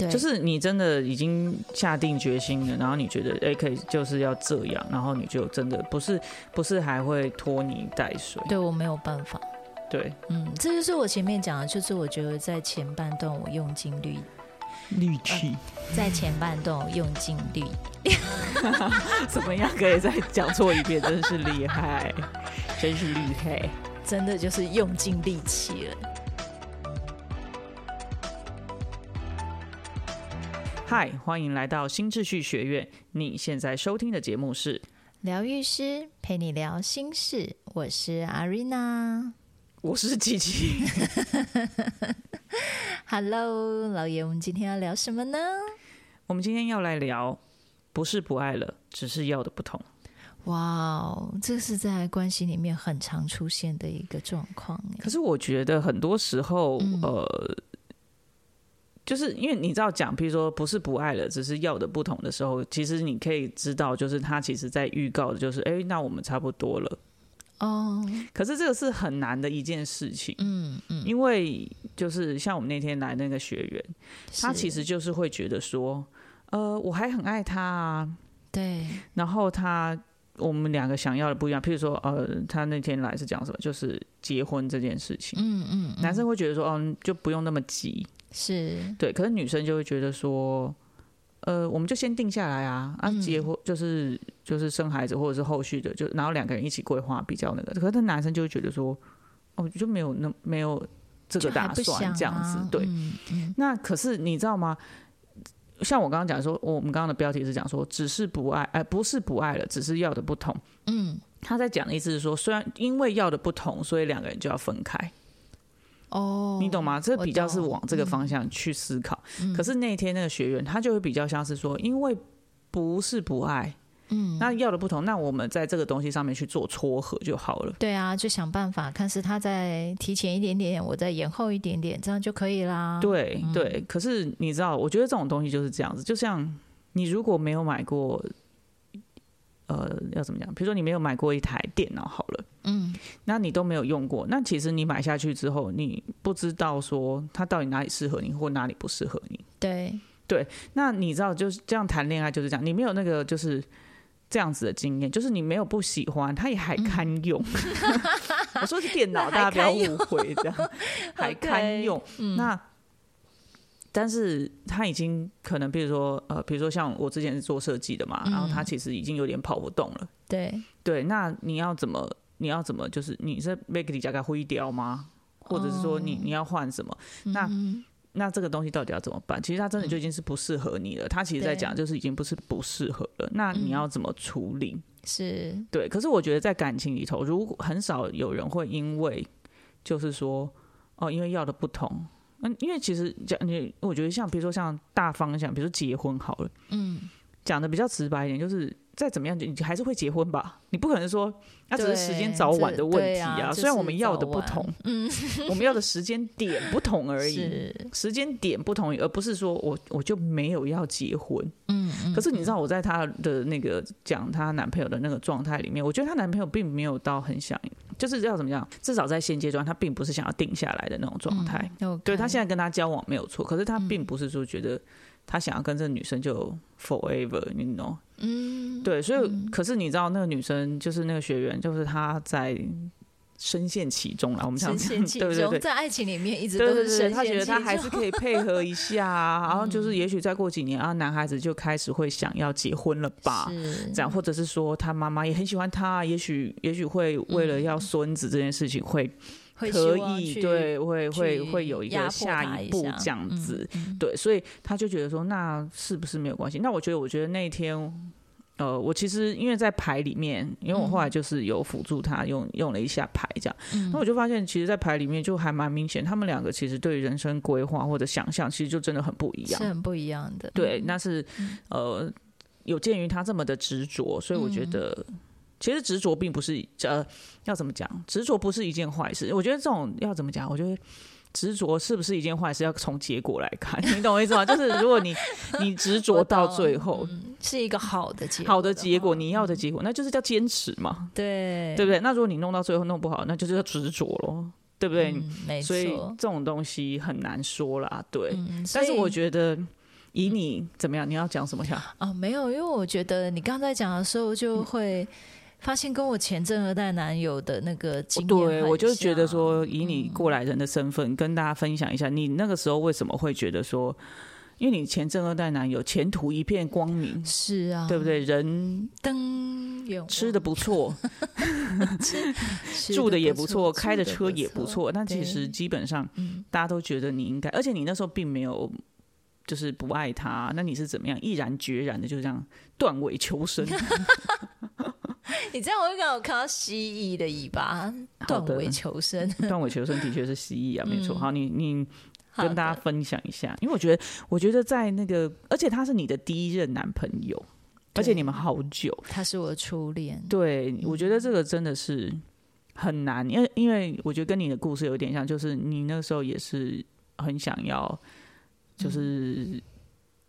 对，就是你真的已经下定决心了，然后你觉得哎、可以就是要这样，然后你就真的不是不是还会拖泥带水，对我没有办法。对，嗯，这就是我前面讲的，就是我觉得在前半段我用尽力，力气、在前半段我用尽力，怎么样可以再讲错一遍？真是厉害，真是厉害。真的就是用尽力气了。嗨，欢迎来到新秩序学院。你现在收听的节目是，疗愈师陪你聊心事，我是阿瑞娜。我是琪琪。Hello，老爷，我们今天要聊什么呢？我们今天要来聊，不是不爱了，只是要的不同。哇哦，这是在关系里面很常出现的一个状况。可是我觉得很多时候，嗯呃，就是因为你知道讲，比如说不是不爱了，只是要的不同的时候，其实你可以知道，就是他其实在预告的就是，哎、那我们差不多了。哦，可是这个是很难的一件事情，嗯嗯，因为就是像我们那天来那个学员，他其实就是会觉得说，呃，我还很爱他啊，对，然后他我们两个想要的不一样，譬如说，呃，他那天来是讲什么，就是结婚这件事情，嗯嗯，嗯。男生会觉得说，哦，就不用那么急，是。对，可是女生就会觉得说，呃，我们就先定下来啊，啊，嗯。结婚就是就是生孩子或者是后续的，就然后两个人一起规划比较那个，可是他男生就会觉得说，哦，就没有那没有这个打算这样子啊，对，嗯嗯。那可是你知道吗？像我刚刚讲说，我们刚刚的标题是讲说，只是不爱，哎、不是不爱了，只是要的不同。嗯，他在讲的意思是说，虽然因为要的不同，所以两个人就要分开，哦，你懂吗？这比较是往这个方向去思考。嗯可是那天那个学员，他就会比较像是说，因为不是不爱，嗯，那要的不同，那我们在这个东西上面去做撮合就好了。对啊，就想办法看是他再提前一点点，我再延后一点点，这样就可以啦。对嗯对，可是你知道，我觉得这种东西就是这样子，就像你如果没有买过，呃，要怎么讲？比如说你没有买过一台电脑好了，嗯，那你都没有用过，那其实你买下去之后，你不知道说它到底哪里适合你，或哪里不适合你。对对，那你知道，就是这样谈恋爱就是这样，你没有那个就是这样子的经验，就是你没有不喜欢，它也还堪用。我说是电脑，大家不要误会，这样 还堪用。嗯，那但是他已经可能，比如说呃，比如说像我之前是做设计的嘛，然后他嗯其实已经有点跑不动了。对，对，那你要怎么？你要怎么？就是你是 make 你加个灰雕吗？或者是说你、哦你要换什么？那嗯那这个东西到底要怎么办？其实他真的就已经是不适合你了。他其实在对讲，就是已经不是不适合了。那你嗯要怎么处理？是，对，可是我觉得在感情里头，如果很少有人会因为就是说哦，因为要的不同，嗯，因为其实讲你，我觉得像比如说像大方向，比如说结婚好了，嗯，讲的比较直白一点，就是再怎么样，你还是会结婚吧？你不可能说那只是时间早晚的问题对啊虽然我们要的不同，嗯，我们要的时间点不同而已。时间点不同，而不是说我我就没有要结婚。嗯嗯，可是你知道我在她的那个讲她男朋友的那个状态里面，我觉得她男朋友并没有到很想，就是要怎么样，至少在现阶段，他并不是想要定下来的那种状态。嗯，对他现在在跟他交往没有错，可是他并不是说觉得他想要跟这个女生就 forever，你 know？嗯，对，所以、嗯可是你知道那个女生就是那个学员，就是她在深陷其中了。我们常讲，对对对。在爱情里面一直都是深他觉得陷其中他还是可以配合一下啊，然后就 是嗯也许再过几年啊，男孩子就开始会想要结婚了吧，这样，或者是说他妈妈也很喜欢他，也许也许会为了要孙子这件事情会会可以对，会会会有一个下一步这样子，嗯对，所以他就觉得说，那是不是没有关系？那我觉得，我觉得那一天。呃，我其实因为在牌里面，因为我后来就是有辅助他用用了一下牌这样，嗯那我就发现，其实，在牌里面就还蛮明显，他们两个其实对于人生规划或者想象，其实就真的很不一样是。很不一样的，对，嗯那是呃，有鉴于他这么的执着，所以我觉嗯得，其实执着并不是呃，要怎么讲，执着不是一件坏事。我觉得这种要怎么讲，我觉得。执着是不是一件坏事？要从结果来看，你懂我意思吗？就是如果你 你执着到最后，嗯是一个好的结果好的结果，你要的结果，那就是叫坚持嘛，对对不对？那如果你弄到最后弄不好，那就是叫执着咯，对不对？嗯没所以，这种东西很难说啦，对。嗯，但是我觉得，以你怎么样？你要讲什么呀？哦，没有，因为我觉得你刚才讲的时候，就会发现跟我前正二代男友的那个经验对，我就觉得像说，以你过来人的身份，跟大家分享一下，你那个时候为什么会觉得说，因为你前正二代男友前途一片光明，是啊，对不？对？人灯有吃的不错，住的也不不错，开的得车也不错，但其对实基本上嗯，大家都觉得你应该，而且你那时候并没有就是不爱他，那你是怎么样毅然决然的就这样断尾求生？你这样我就刚好看到蜥蜴的尾巴，断尾求生。断尾求生的确是蜥蜴啊，没错。嗯。好，你你跟大家分享一下，因为我觉得，我觉得在那个，而且他是你的第一任男朋友，而且你们好久，他是我的初恋，对我觉得这个真的是很难，因为因为我觉得跟你的故事有点像，就是你那时候也是很想要，就是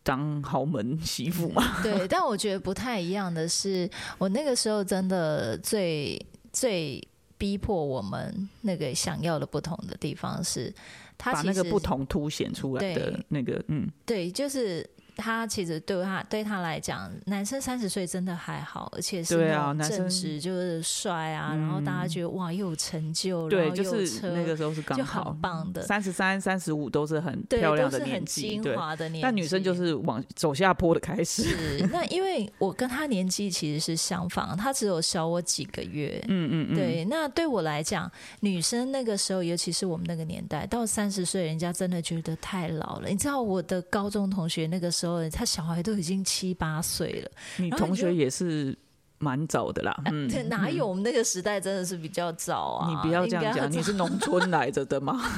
当豪门媳妇嘛，对，但我觉得不太一样的是，我那个时候真的最最逼迫我们那个想要的不同的地方是，他其实把那个不同凸显出来的那个，嗯，对，就是他其实对他对他来讲，男生三十岁真的还好，而且是正啊男生直，就是帅啊，然后大家觉得哇又有成就，然对，后就是那个时候是刚就好很棒的，三十三、三十五都是很对，漂亮都是很的年纪，精对。华的年纪。但女生就是往走下坡的开始，是那因为我跟他年纪其实是相仿，他只有小我几个月。嗯嗯嗯，对，那对我来讲，女生那个时候，尤其是我们那个年代，到三十岁，人家真的觉得太老了。你知道，我的高中同学那个时候，他小孩都已经七八岁了，你然后你就同学也是蛮早的啦，嗯，这哪有？我们那个时代真的是比较早啊！你不要这样讲，你是农村来着的吗？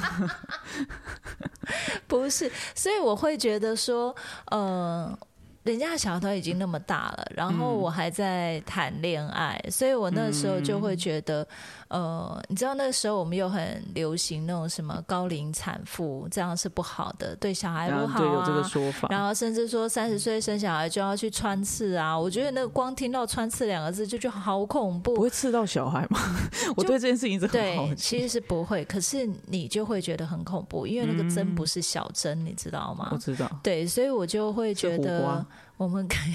不是，所以我会觉得说，呃，人家小孩都已经那么大了，然后嗯我还在谈恋爱，所以我那时候就会觉得，呃，你知道那个时候我们又很流行那种什么高龄产妇，这样是不好的，对小孩不好后对有这个啊。说法，然后甚至说三十岁生小孩就要去穿刺啊，我觉得那个光听到“穿刺”两个字就觉得好恐怖不。会刺到小孩吗？我对这件事情一直很好对，奇。其实是不会，可是你就会觉得很恐怖，因为那个针嗯不是小针，你知道吗？我知道，对，所以我就会觉得瓜，我们可以，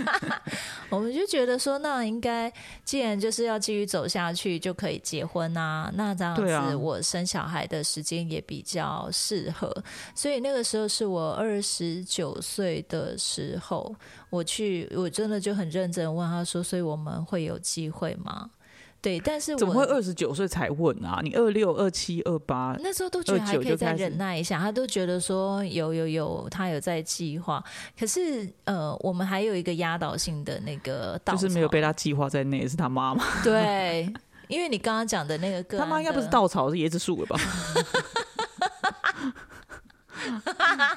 我们就觉得说，那应该既然就是要继续走下去，就可以结婚啊。那这样子，我生小孩的时间也比较适合。所以那个时候是我二十九岁的时候，我去，我真的就很认真问他说，所以我们会有机会吗？对，但是我怎么会二十九岁才问啊？你二六、二七、二八，那时候都觉得还可以再就忍耐一下，他都觉得说有有有，他有在计划。可是呃，我们还有一个压倒性的那个稻就是没有被他计划在内，是他妈妈。对，因为你刚刚讲的那个个他妈应该不是稻草，是椰子树了吧？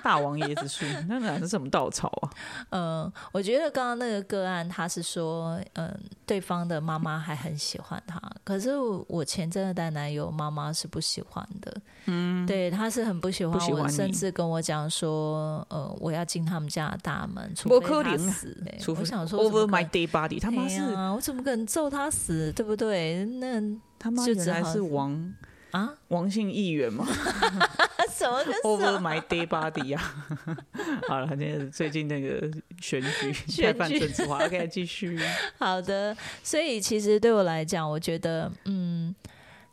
大王椰子树，那哪是什么稻草啊？嗯，我觉得刚刚那个个案，他是说，嗯，对方的妈妈还很喜欢他，可是我前阵的带男友妈妈是不喜欢的，嗯，对，他是很不喜欢我，甚至跟我讲说，呃，我要进他们家的大门，除不非他死，除非我想说 over my 能 day body，他妈哎是呀我怎么可能揍他死，对不对？那他妈就只好原来是王啊，王姓议员吗 什么跟 什，over？my day body 啊。好了，那个最近那个选举太选举泛政治化，OK，继续。好的，所以其实对我来讲，我觉得，嗯，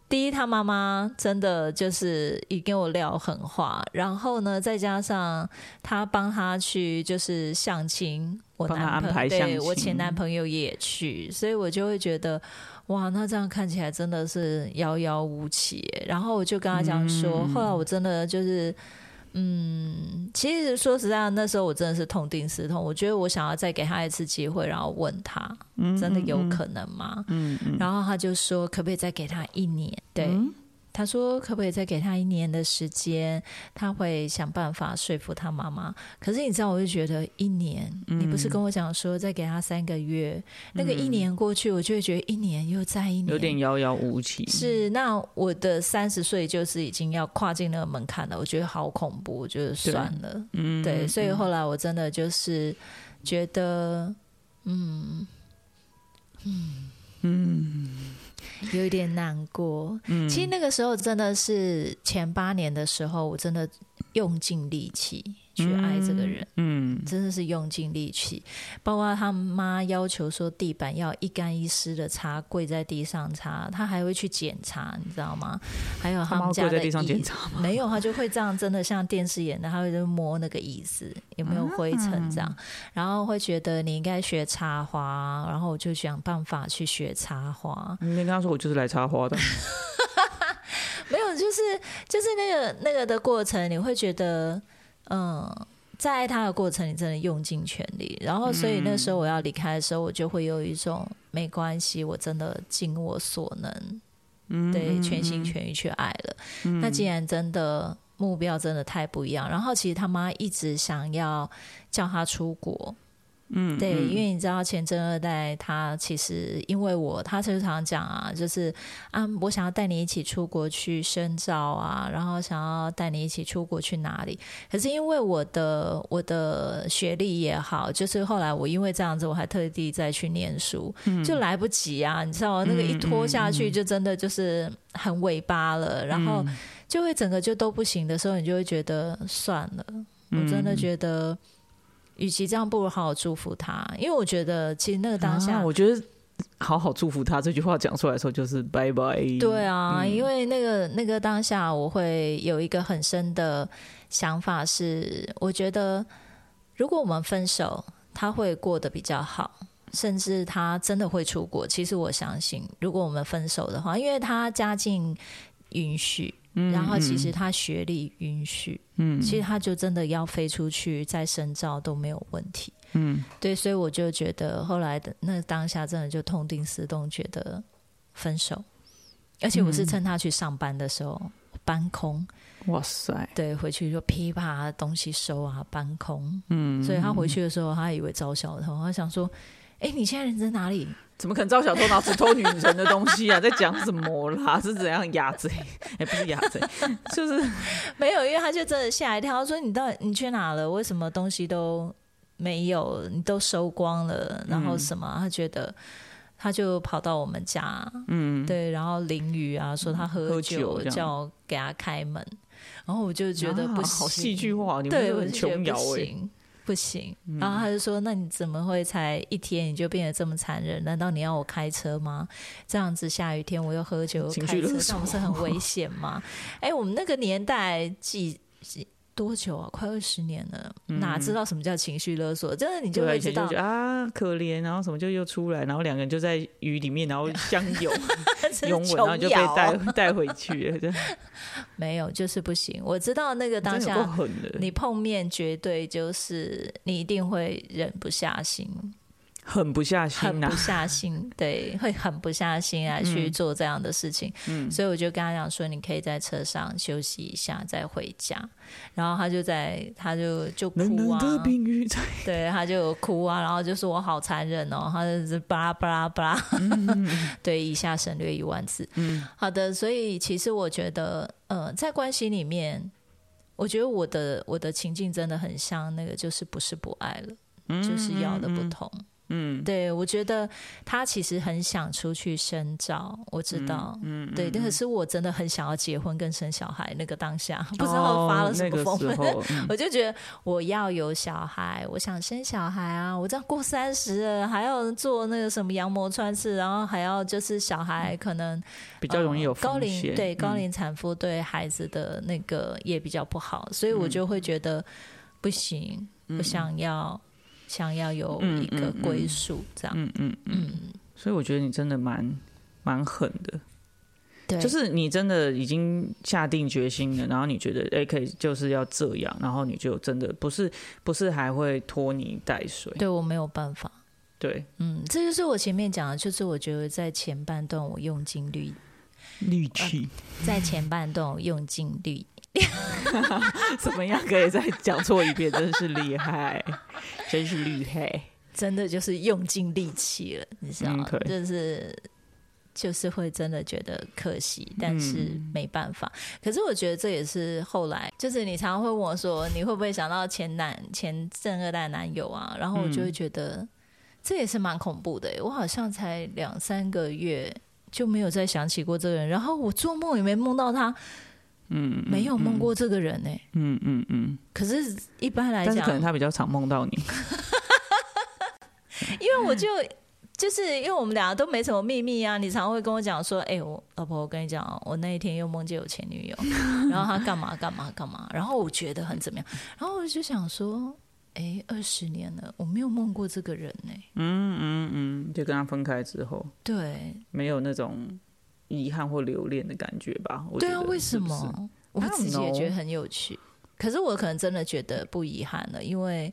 第一，他妈妈真的就是已跟我撂狠话，然后呢，再加上他帮他去就是相亲，我男朋排相亲对我前男朋友也去，所以我就会觉得。哇，那这样看起来真的是遥遥无期。然后我就跟他讲说，嗯后来我真的就是，嗯，其实说实在，那时候我真的是痛定思痛，我觉得我想要再给他一次机会，然后问他，嗯真的有可能吗？嗯嗯，然后他就说，可不可以再给他一年？对，嗯他说可不可以再给他一年的时间？他会想办法说服他妈妈。可是你知道，我就觉得一年，嗯你不是跟我讲说再给他三个月？那个一年过去，我就会觉得一年又再一年，有点遥遥无期。是，那我的三十岁就是已经要跨进那个门槛了，我觉得好恐怖，我觉得算了，嗯，对，所以后来我真的就是觉得，嗯嗯嗯，有一点难过。嗯其实那个时候真的是前八年的时候，我真的用尽力气，去爱这个人，嗯，真的是用尽力气。包括他妈要求说地板要一干一湿的擦，跪在地上擦，他还会去检查，你知道吗？还有他们家的跪在地上检椅查吗？没有，他就会这样，真的像电视演的，他会就摸那个椅子有没有灰尘这样，然后会觉得你应该学插花，然后我就想办法去学插花。你跟他说我就是来插花的，没有，就是就是那个那个的过程，你会觉得，嗯，在爱他的过程，你真的用尽全力。然后，所以那时候我要离开的时候，我就会有一种没关系，我真的尽我所能，嗯，对，全心全意去爱了。那既然真的目标真的太不一样，然后其实他妈一直想要叫他出国。嗯，对，嗯。因为你知道前真二代他其实因为我，他就常常讲啊，就是啊，我想要带你一起出国去深造啊，然后想要带你一起出国去哪里。可是因为我的我的学历也好，就是后来我因为这样子，我还特地再去念书，就来不及啊，你知道那个一拖下去，就真的就是很尾巴了，然后就会整个就都不行的时候，你就会觉得算了，我真的觉得。与其这样，不如好好祝福他，因为我觉得其实那个当下，啊我觉得好好祝福他这句话讲出来的时候就是拜拜。对啊，嗯因为那个那个当下，我会有一个很深的想法是，我觉得如果我们分手，他会过得比较好，甚至他真的会出国。其实我相信，如果我们分手的话，因为他家境允许，然后其实他学历允许，嗯。其实他就真的要飞出去再深造都没有问题。嗯，对，所以我就觉得后来的那当下真的就痛定思痛，觉得分手。而且我是趁他去上班的时候搬空，哇塞，对，回去就噼啪东西收啊搬空，嗯，所以他回去的时候，他以为招小偷，他想说：“哎、你现在人在哪里？”怎么可能招小偷拿只偷女人的东西啊？在讲什么啦？是怎样哑贼？哎、不是哑贼，就是没有，因为他就真的吓一跳，他说：“你到底你去哪了？为什么东西都没有？你都收光了？然后什么？”他觉得。他就跑到我们家，嗯，对，然后淋雨啊，说他喝喝酒叫我给他开门，然后我就觉得不啊行，好戏剧化，你们对，都很我就觉得琼瑶哎，不行。然后他就说：“那你怎么会才一天你就变得这么残忍？难道你要我开车吗？这样子下雨天我又喝酒又开车，情绪勒这样不是很危险吗？”哎，我们那个年代几几多久啊？快二十年了，哪知道什么叫情绪勒索？真的你就会知道。啊可怜，然后什么就又出来，然后两个人就在雨里面，然后相拥 拥吻，然后就被带哦带回去了，没有，就是不行。我知道那个当下你碰面绝对就是你一定会忍不下心，狠不下心啊狠不，下心，对，会狠不下心来去做这样的事情。嗯所以我就跟他讲说，你可以在车上休息一下再回家。然后他就在，他就就哭啊对，他就哭啊，然后就说我好残忍哦，他就是巴拉巴拉巴拉，对，以下省略一万字。嗯好的，所以其实我觉得，呃，在关系里面，我觉得我的我的情境真的很像那个，就是不是不爱了，就是要的不同。嗯，对，我觉得他其实很想出去深造，我知道，嗯，对，但可是我真的很想要结婚跟生小孩。那个当下不知道发了什么疯，我就觉得我要有小孩，我想生小孩啊！我这样过三十了，还要做那个什么羊膜穿刺，然后还要就是小孩可能比较容易有呃高龄对高嗯。龄产妇对孩子的那个也比较不好，所以我就会觉得不行，我想要想要有嗯一个归属，这样。嗯嗯嗯，嗯，所以我觉得你真的蛮蛮狠的，对，就是你真的已经下定决心了，然后你觉得哎、可以就是要这样，然后你就真的不是不是还会拖泥带水，对我没有办法。对，嗯，这就是我前面讲的，就是我觉得在前半段我用尽力，力气。在前半段我用尽力，怎么样可以再讲错一遍？真是厉害，真是厉害，真的就是用尽力气了，你知道吗？嗯就是就是会真的觉得可惜，但是没办法。可是我觉得这也是后来，就是你常常会问我说，你会不会想到前男前正二代男友啊？然后我就会觉得、这也是蛮恐怖的耶。我好像才两三个月就没有再想起过这个人，然后我做梦也没梦到他。嗯，没有梦过这个人呢、嗯嗯嗯，可是，一般来讲但是可，能他比较常梦到你。因为我就就是因为我们俩都没什么秘密啊，你常会跟我讲说，哎、我老婆，我跟你讲哦，我那一天又梦见我前女友，然后她干嘛干嘛干嘛，然后我觉得很怎么样，然后我就想说，哎、二十年了，我没有梦过这个人呢、嗯嗯嗯，就跟他分开之后，对。没有那种遗憾或留恋的感觉吧？我对啊，为什是是么？我自己也觉得很有趣，可是我可能真的觉得不遗憾了，因为。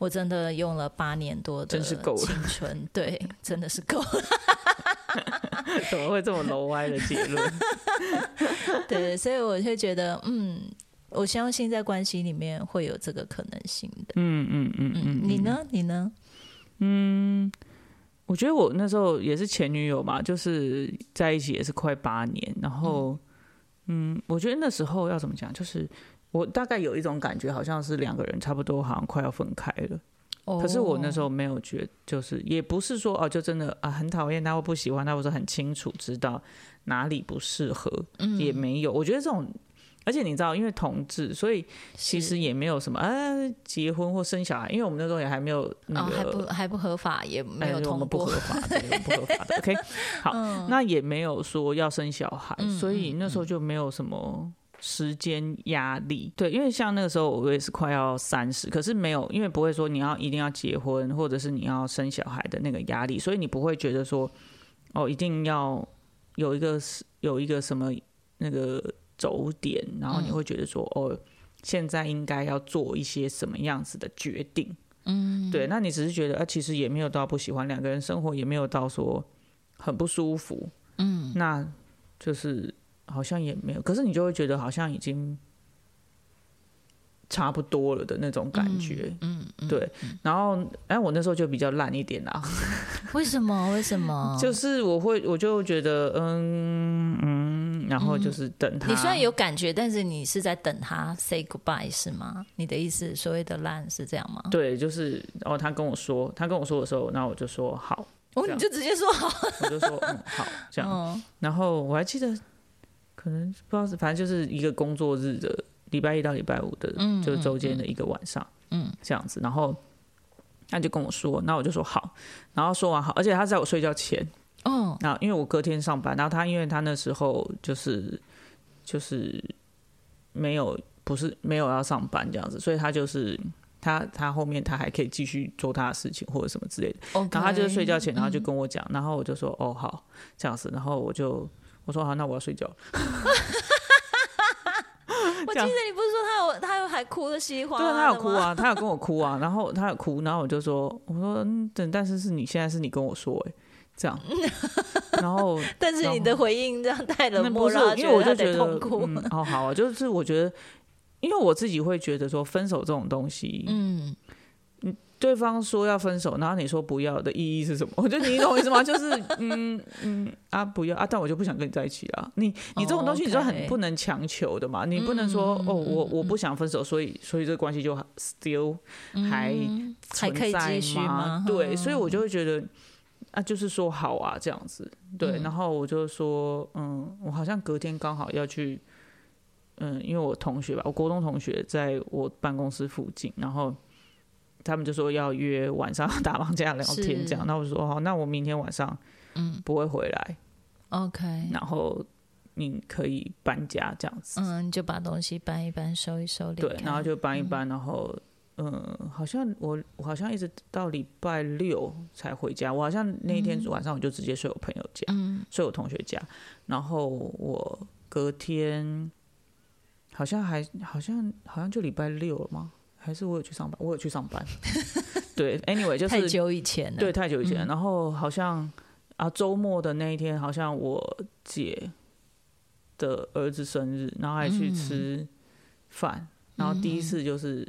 我真的用了八年多的真是够青春，对，真的是够了。怎么会这么楼歪的结论？对，所以我就觉得，嗯，我相信在关系里面会有这个可能性的。嗯嗯嗯嗯，嗯，你呢？你呢？我觉得我那时候也是前女友嘛，就是在一起也是快八年，然后，嗯我觉得那时候要怎么讲，就是我大概有一种感觉，好像是两个人差不多好像快要分开了。哦可是我那时候没有觉就是也不是说哦，就真的啊很讨厌他或不喜欢他，或者很清楚知道哪里不适合，嗯也没有。我觉得这种，而且你知道，因为同志，所以其实也没有什么啊结婚或生小孩，因为我们那时候也还没有那哦，个。还不还不合法，也没有通过们不合。法不合法的。OK，好，那也没有说要生小孩，嗯所以那时候就没有什么时间压力。对，因为像那个时候我也是快要三十，可是没有，因为不会说你要一定要结婚，或者是你要生小孩的那个压力，所以你不会觉得说哦，一定要有一个有一个什么那个轴点，然后你会觉得说、哦，现在应该要做一些什么样子的决定。嗯，对，那你只是觉得啊，其实也没有到不喜欢两个人生活，也没有到说很不舒服，嗯，那就是好像也没有，可是你就会觉得好像已经差不多了的那种感觉，嗯，对。然后，哎，我那时候就比较烂一点啦，为什么？为什么？就是我会，我就觉得，嗯嗯，然后就是等他。你虽然有感觉，但是你是在等他 say goodbye 是吗？你的意思，所谓的烂是这样吗？对，就是哦，他跟我说，他跟我说的时候，那我就说好，哦，你就直接说好。我就说嗯好这样。嗯然后我还记得，可能不知道是，反正就是一个工作日的礼拜一到礼拜五的，嗯就是周间的一个晚上，嗯，这样子。然后他就跟我说，那我就说好。然后说完好，而且他在我睡觉前，哦，然后因为我隔天上班，然后他因为他那时候就是就是没有不是没有要上班这样子，所以他就是。他他后面他还可以继续做他的事情或者什么之类的然后他就是睡觉前，然后就嗯跟我讲，然后我就说哦好这样子，然后我就我说好，那我要睡觉了。我记得你不是说他有他有还哭的稀里哗对，他有，哭啊，他有跟我哭啊，然后他有哭，然后我就说我说嗯，等，但是是你现在是你跟我说哎、这样，然后 但是你的回应这样太那冷漠，不是让他因为我就觉得得痛苦。嗯，哦好啊，就是我觉得，因为我自己会觉得说分手这种东西，嗯，对方说要分手，然后你说不要的意义是什么？我觉得你懂我意思吗？就是嗯嗯啊不要啊，但我就不想跟你在一起啊。你你这种东西你就很不能强求的嘛，你不能说、哦我我不想分手，所以所以这个关系就 still 还嗯还可以继续吗？对，所以我嗯就会觉得啊，就是说好啊这样子，对，嗯。然后我就说嗯，我好像隔天刚好要去。嗯，因为我同学吧，我国中同学在我办公室附近，然后他们就说要约晚上 打麻将聊天这样，那我就说好，那我明天晚上嗯。不会回来，OK，然后你可以搬家这样子，嗯，你就把东西搬一搬，收一收，对，然后就搬一搬，然后嗯，好像我我好像一直到礼拜六才回家，我好像那一天晚上我就直接睡我朋友家，嗯睡我同学家，然后我隔天好像还好像好像就礼拜六了吗？还是我有去上班？我有去上班。对，anyway 就是太久以前了，对，太久以前。嗯然后好像啊，周末的那一天，好像我姐的儿子生日，然后还去嗯吃饭。然后第一次就是，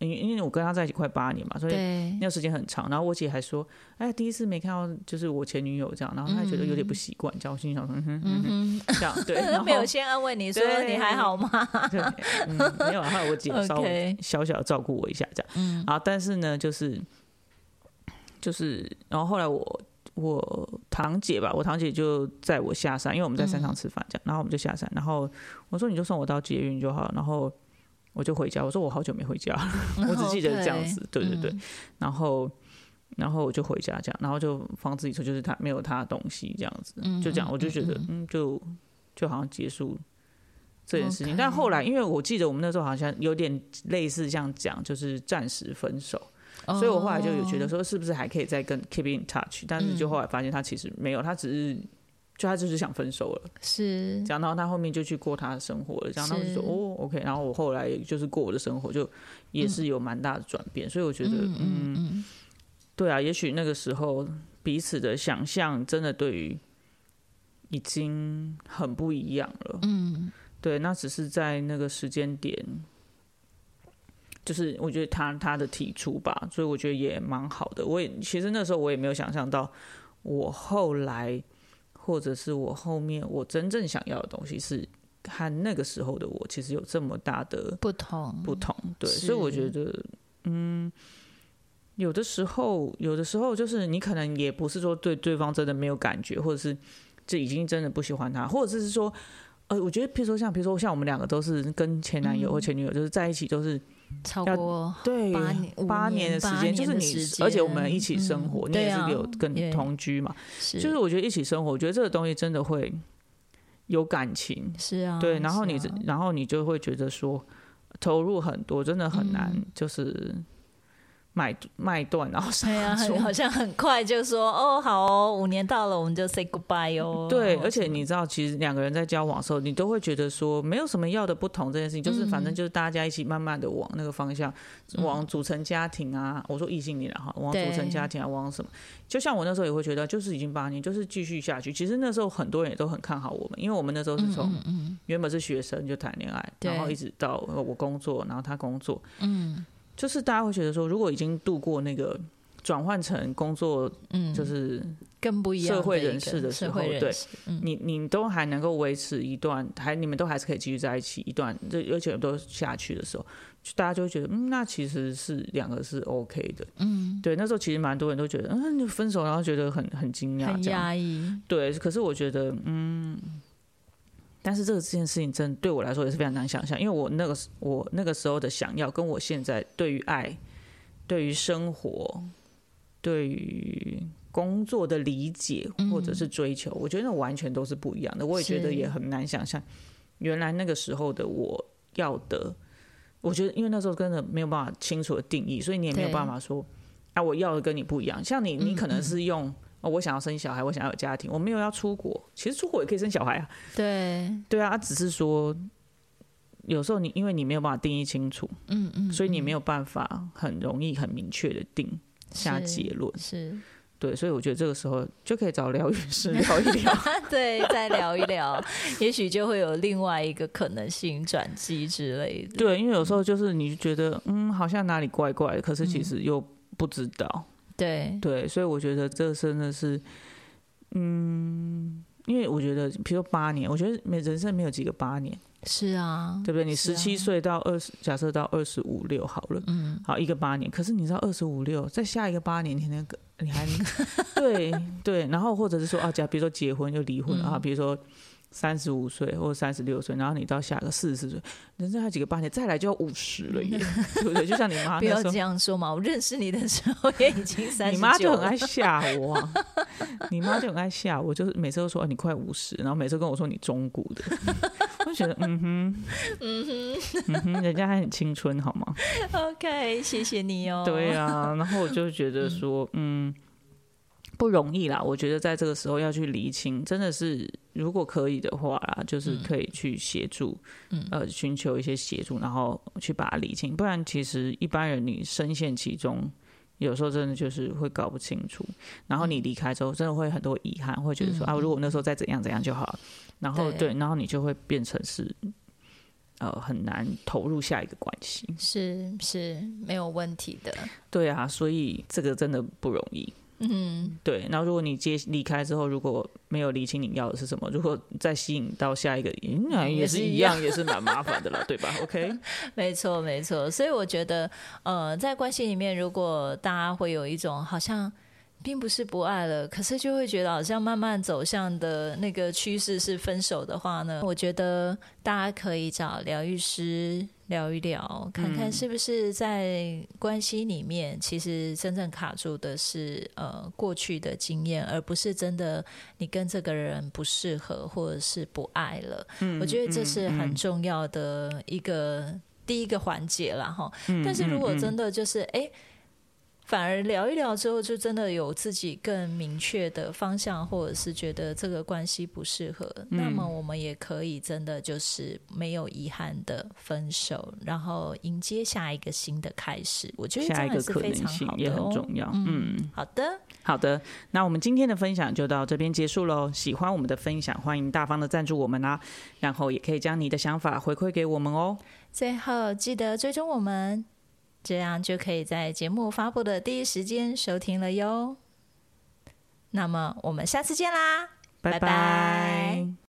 因为因为我跟他在一起快八年嘛，所以那，个时间很长。然后我姐还说：“哎，第一次没看到就是我前女友这样。”然后她觉得有点不习惯，这样我心里想说：“嗯哼，嗯哼，嗯这样对。”然，后没有先安慰你说对你还好吗？对，嗯，没有，还有我姐稍微 小小的照顾我一下这样。嗯然后但是呢，就是就是，然后后来我我堂姐吧，我堂姐就载我下山，因为我们在山上吃饭，这样，然后我们就下山，然后我说你就送我到捷运就好，然后我就回家。我说我好久没回家了，我只记得这样子，对对对，然后然后我就回家这样，然后就放自己车，就是他没有他的东西这样子，就这样，我就觉得嗯，就就好像结束这件事情。但后来，因为我记得我们那时候好像有点类似这样讲，就是暂时分手。所以我后来就有觉得说，是不是还可以再跟 keep in touch？但是就后来发现他其实没有，他只是就他就是想分手了，是。然后他后面就去过他的生活了，这样。然后就说哦，OK。然后我后来就是过我的生活，就也是有蛮大的转变。所以我觉得，嗯，对啊，也许那个时候彼此的想象真的对于已经很不一样了。嗯，对，那只是在那个时间点。就是我觉得他他的提出吧，所以我觉得也蛮好的。我也其实那时候我也没有想象到，我后来或者是我后面我真正想要的东西是和那个时候的我其实有这么大的不同不同。对，所以我觉得，嗯，有的时候有的时候就是你可能也不是说对对方真的没有感觉，或者是这已经真的不喜欢他，或者是说，呃，我觉得比如说像比如说像我们两个都是跟前男友或前女友就是在一起都是。超过对八年八年的时间，就是你，而且我们一起生活，你也是有跟同居嘛，就是我觉得一起生活，我觉得这个东西真的会有感情，是啊，对，然后你，然后你就会觉得说投入很多，真的很难，就是。卖卖断，然后对啊，好像很快就说哦，好哦，五年到了，我们就 say goodbye 哦。对，而且你知道，其实两个人在交往的时候，你都会觉得说没有什么要的不同这件事情，就是反正就是大家一起慢慢的往那个方向，往组成家庭啊。我说异性恋哈，往组成家庭啊，往什么？就像我那时候也会觉得，就是已经八年，就是继续下去。其实那时候很多人也都很看好我们，因为我们那时候是从原本是学生就谈恋爱，然后一直到我工作，然后他工作，嗯。就是大家会觉得说，如果已经度过那个转换成工作，嗯，就是更不一样社会人士的时候，对，你你都还能够维持一段，还你们都还是可以继续在一起一段，这而且都下去的时候，大家就会觉得，嗯，那其实是两个是 OK 的，嗯，对，那时候其实蛮多人都觉得，嗯，就分手，然后觉得很很惊讶，很压抑，对，可是我觉得，嗯。但是这个这件事情真对我来说也是非常难想象，因为我那个我那个时候的想要，跟我现在对于爱、对于生活、对于工作的理解或者是追求，我觉得那完全都是不一样的。我也觉得也很难想象，原来那个时候的我要的，我觉得因为那时候真的没有办法清楚的定义，所以你也没有办法说，啊，我要的跟你不一样。像你，你可能是用。哦，我想要生小孩，我想要有家庭，我没有要出国。其实出国也可以生小孩啊。对，对啊，只是说有时候你因为你没有办法定义清楚，嗯嗯，所以你没有办法很容易很明确的定下结论。是，对，所以我觉得这个时候就可以找疗愈师 聊一聊，对，再聊一聊，也许就会有另外一个可能性转机之类的。对，因为有时候就是你觉得嗯，好像哪里怪怪的，可是其实又不知道。对对，所以我觉得这真的是，嗯，因为我觉得，比如说八年，我觉得没人生没有几个八年，是啊，对不对？你十七岁到二十，假设到二十五六好了，嗯，好一个八年，可是你知道二十五六，再下一个八年，你那个你还 对对，然后或者是说啊，假比如说结婚又离婚啊，比如说。三十五岁或者三十六岁，然后你到下个四十四岁，人生还有几个八年，再来就要五十了耶，对不对？就像你妈，不要这样说嘛！我认识你的时候也已经 三十，你妈就很爱 吓我，你妈就很爱吓我，就是每次都说你快五十，然后每次跟我说你中古的，我就觉得嗯哼，嗯哼，嗯哼，人家还很青春好吗？OK，谢谢你哦。对啊，然后我就觉得说，嗯。不容易啦，我觉得在这个时候要去厘清，真的是如果可以的话啦，就是可以去协助，呃，寻求一些协助，然后去把它理清。不然，其实一般人你深陷其中，有时候真的就是会搞不清楚。然后你离开之后，真的会很多遗憾，会觉得说啊，如果那时候再怎样怎样就好。然后对，然后你就会变成是，呃，很难投入下一个关系。是是没有问题的。对啊，所以这个真的不容易。嗯，对。然后如果你接离开之后，如果没有理清你要的是什么，如果再吸引到下一个，嗯，也是一样，也是蛮麻烦的了，对吧？OK，没错，没错。所以我觉得，呃，在关系里面，如果大家会有一种好像并不是不爱了，可是就会觉得好像慢慢走向的那个趋势是分手的话呢，我觉得大家可以找疗愈师聊一聊，看看是不是在关系里面，其实真正卡住的是呃过去的经验，而不是真的你跟这个人不适合或者是不爱了。我觉得这是很重要的一个第一个环节了哈。但是如果真的就是哎。反而聊一聊之后，就真的有自己更明确的方向，或者是觉得这个关系不适合，那么我们也可以真的就是没有遗憾的分手，然后迎接下一个新的开始。我觉得下一个可能性也很重要。嗯，好的，好的。那我们今天的分享就到这边结束喽。喜欢我们的分享，欢迎大方的赞助我们啦，然后也可以将你的想法回馈给我们哦。最后记得追踪我们。这样就可以在节目发布的第一时间收听了哟。那么我们下次见啦，拜拜。